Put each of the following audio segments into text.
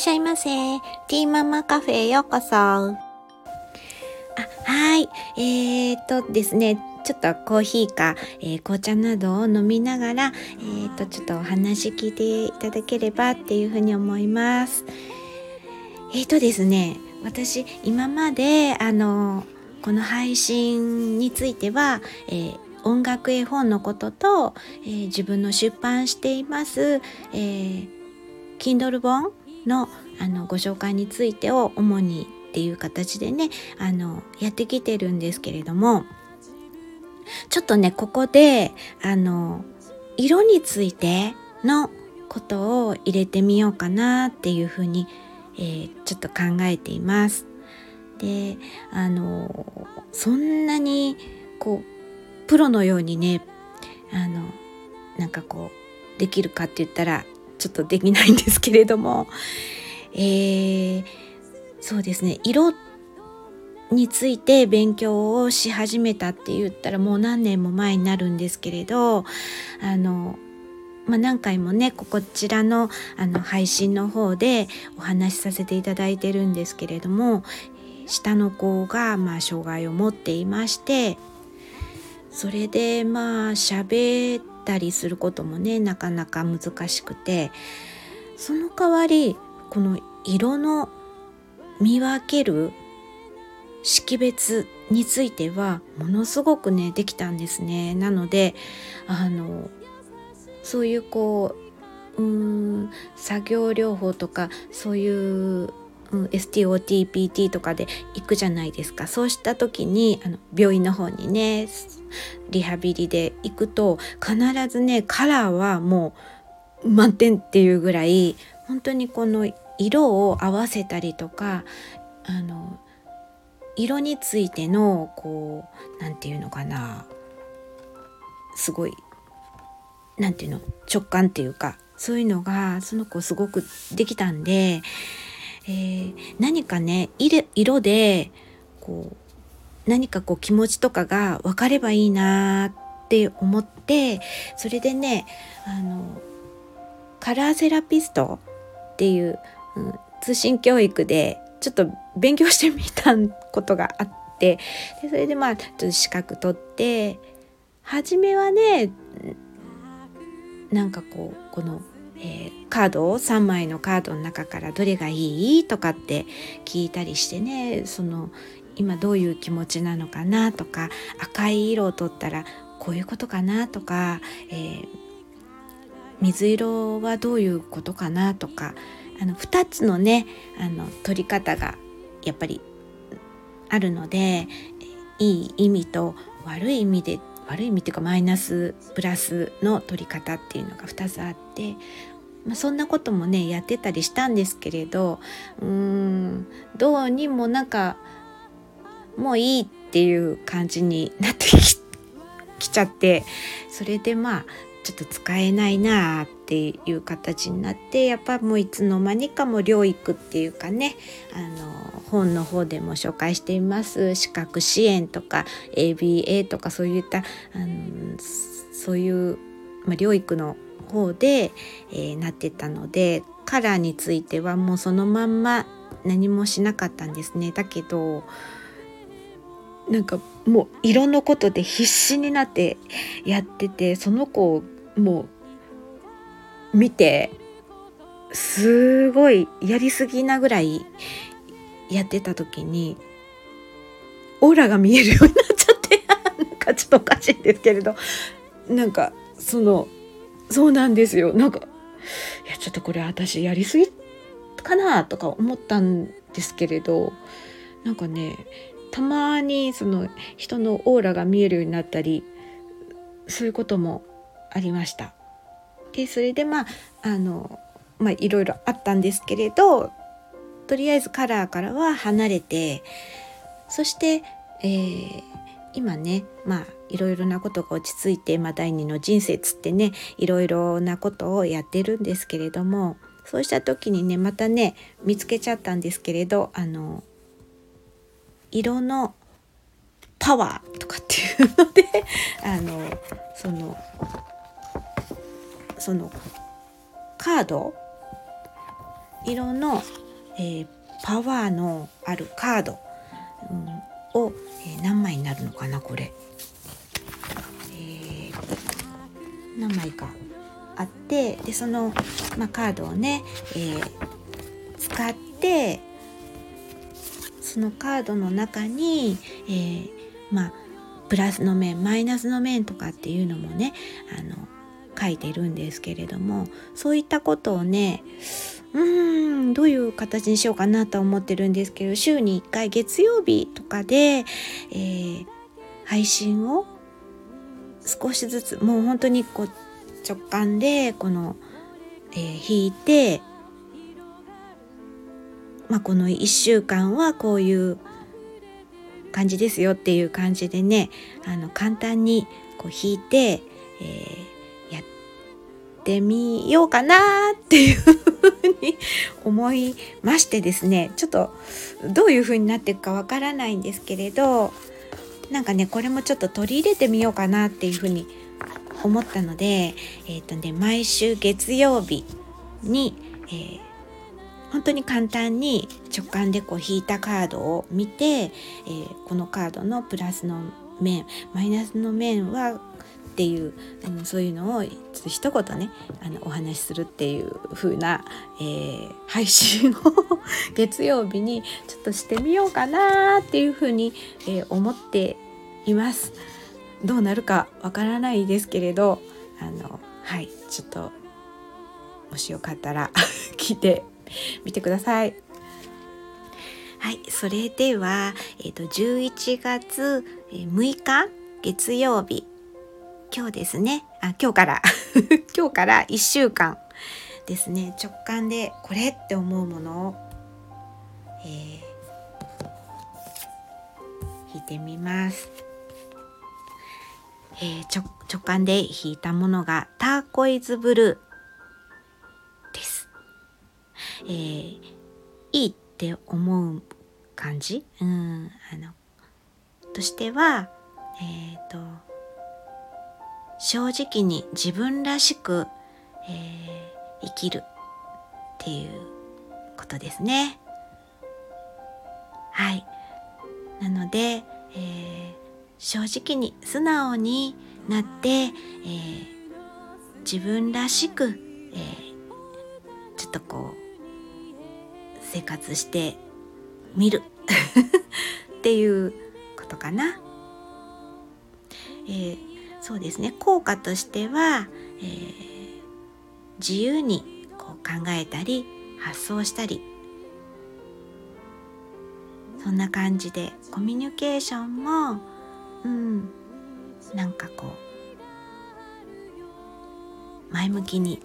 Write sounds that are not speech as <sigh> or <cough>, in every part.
っしゃいませ。ティーママカフェへようこそ。あ、はい。えー、っとですね、ちょっとコーヒーか、えー、紅茶などを飲みながら、えー、っと、ちょっとお話聞いていただければっていうふうに思います。えー、っとですね、私、今まで、あの、この配信については、えー、音楽絵本のことと、えー、自分の出版しています、えー、Kindle 本のあのご紹介についてを主にっていう形でねあのやってきてるんですけれどもちょっとねここであの色についてのことを入れてみようかなっていうふうに、えー、ちょっと考えています。であのそんなにこうプロのようにねあのなんかこうできるかって言ったらちょっとできないんですけれども、えー、そうですね。色について勉強をし始めたって言ったらもう何年も前になるんですけれどあの、まあ、何回もねこちらのあの配信の方でお話しさせていただいてるんですけれども下の子がまあ障害を持っていましてそれでまあ喋ったりすることもねなかなか難しくてその代わりこの色の見分ける識別についてはものすごくねできたんですね。なのであのそういうこううん作業療法とかそういううん、STOTPT とかで行くじゃないですか。そうした時にあの病院の方にねリハビリで行くと必ずねカラーはもう満点っていうぐらい本当にこの色を合わせたりとかあの色についてのこう何て言うのかなすごい何て言うの直感っていうかそういうのがその子すごくできたんでえー、何かね色でこう何かこう気持ちとかが分かればいいなって思ってそれでねあのカラーセラピストっていう、うん、通信教育でちょっと勉強してみたことがあってでそれでまあちょっと資格取って初めはねなんかこうこのえー、カードを3枚のカードの中からどれがいい？とかって聞いたりしてね。その今どういう気持ちなのかなとか赤い色を取ったらこういうことかなとか、えー、水色はどういうことかなとかあの2つのねあの取り方がやっぱりあるのでいい意味と悪い意味で悪い意味っていうかマイナスプラスの取り方っていうのが2つあってまあ、そんなこともねやってたりしたんですけれどうーんどうにもなんかもういいっていう感じになってきちゃってそれでまあちょっと使えないなあっていう形になってやっぱもういつの間にかも療育っていうかねあの本の方でも紹介しています。資格支援とか ABA とかそういったあのそういう、まあ、療育の方で、えー、なってたのでカラーについてはもうそのまんま何もしなかったんですね。だけどなんかもう色のことで必死になってやっててその子をもう見てすごいやりすぎなぐらいやってた時にオーラが見えるようになっちゃってなんかちょっとおかしいんですけれどなんかそのそうなんですよ。なんかいやちょっとこれ私やりすぎかなとか思ったんですけれどなんかねたまにその人のオーラが見えるようになったりそういうこともありました。でそれでまああのまあいろいろあったんですけれどとりあえずカラーからは離れてそして、えー、今ねまあいろいろなことが落ち着いて、まあ、第二の人生つってねいろいろなことをやってるんですけれどもそうした時にねまたね見つけちゃったんですけれどあの色のパワーとかっていうのであのそのそのカード？色の、えー、パワーのあるカード、うん、を、えー、何枚になるのかなこれ、えー、何枚かあってでその、まあ、カードをね、え、使ってそのカードの中に、え、まあプラスの面マイナスの面とかっていうのもねあの書いてるんですけれどもそういったことをねうーんどういう形にしようかなと思ってるんですけど週に1回月曜日とかで、えー、配信を少しずつもう本当にこう直感でこの、えー、引いて、まあ、この1週間はこういう感じですよっていう感じでねあの簡単にこう引いて、えー、ってみようかなっていうふうに思いましてですねちょっとどういうふうになっていくかわからないんですけれどなんかねこれもちょっと取り入れてみようかなっていうふうに思ったので、えーとね、毎週月曜日に、えー、本当に簡単に直感でこう引いたカードを見て、えー、このカードのプラスの面マイナスの面はっていう、うん、そういうのをちょっと一言ねあのお話しするっていう風な、えー、配信を <laughs> 月曜日にちょっとしてみようかなっていう風に、えー、思っています。どうなるかわからないですけれどあのはいちょっともしよかったら <laughs> 聞いてみてください。はい、それでは、えーと、11月6日月曜日今日ですねあ今日から <laughs> 今日から1週間ですね直感でこれって思うものを、えー、引いてみます。えー、直感で引いたものがターコイズブルーです。えー、いいって思う感じ、うん、あのとしては、えっ、ー、と正直に自分らしく、えー、生きるっていうことですね。はい。なので、えー、正直に素直になって、えー、自分らしく、えー、ちょっとこう生活してみる <laughs> っていうことかな。えー、そうですね。効果としては、えー、自由にこう考えたり発想したりそんな感じでコミュニケーションもうんなんかこう前向きに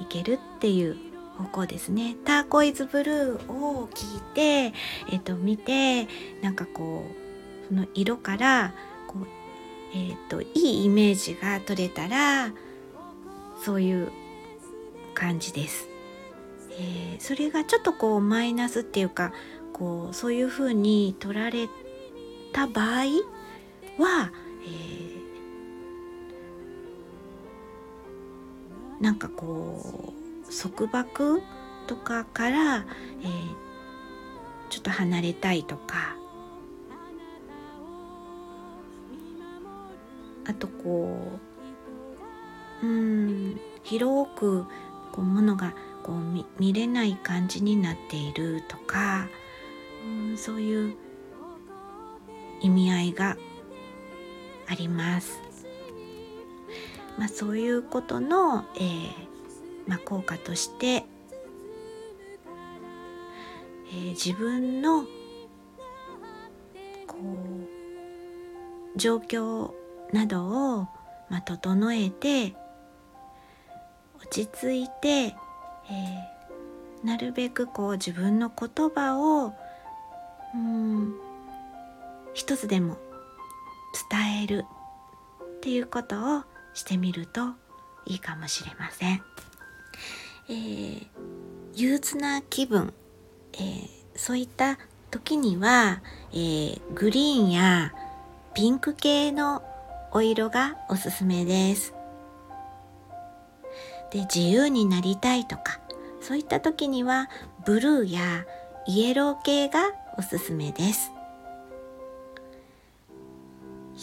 いけるっていう方向ですね。ターコイズブルーを聞いて、えー、と見てなんかこうその色から、えーと、いいイメージが取れたらそういう感じです。えー、それがちょっとこうマイナスっていうかこうそういうふうに取られた場合は、えー、なんかこう束縛とかから、えー、ちょっと離れたいとかあとこううん広くこうものがこう見見れない感じになっているとかうんそういう意味合いがあります。まあ、そういうことの、えーまあ、効果として、えー、自分のこう状況などを、まあ、整えて落ち着いて、えー、なるべくこう自分の言葉をうん一つでも伝えるっていうことをしてみるといいかもしれません。えー、憂鬱な気分、えー、そういった時には、えー、グリーンやピンク系のお色がおすすめです。で自由になりたいとかそういった時にはブルーやイエロー系がおすすめです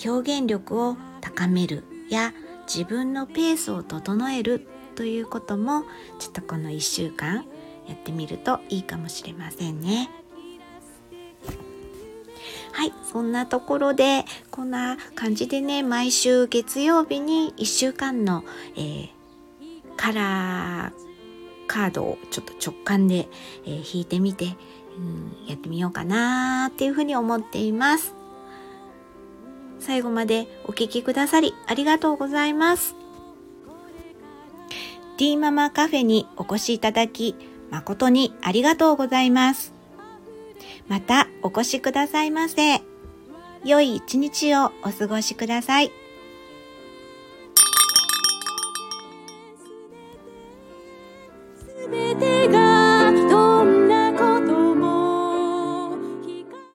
表現力を高めるや自分のペースを整えるということもちょっとこの1週間やってみるといいかもしれませんね。はい、そんなところで、こんな感じでね、毎週月曜日に1週間の、えー、カラーカードをちょっと直感で、えー、引いてみて、うん、やってみようかなっていうふうに思っています。最後までお聴きくださりありがとうございます。ティーママカフェにお越しいただき、誠にありがとうございます。またお越しくださいませ。良い一日をお過ごしください。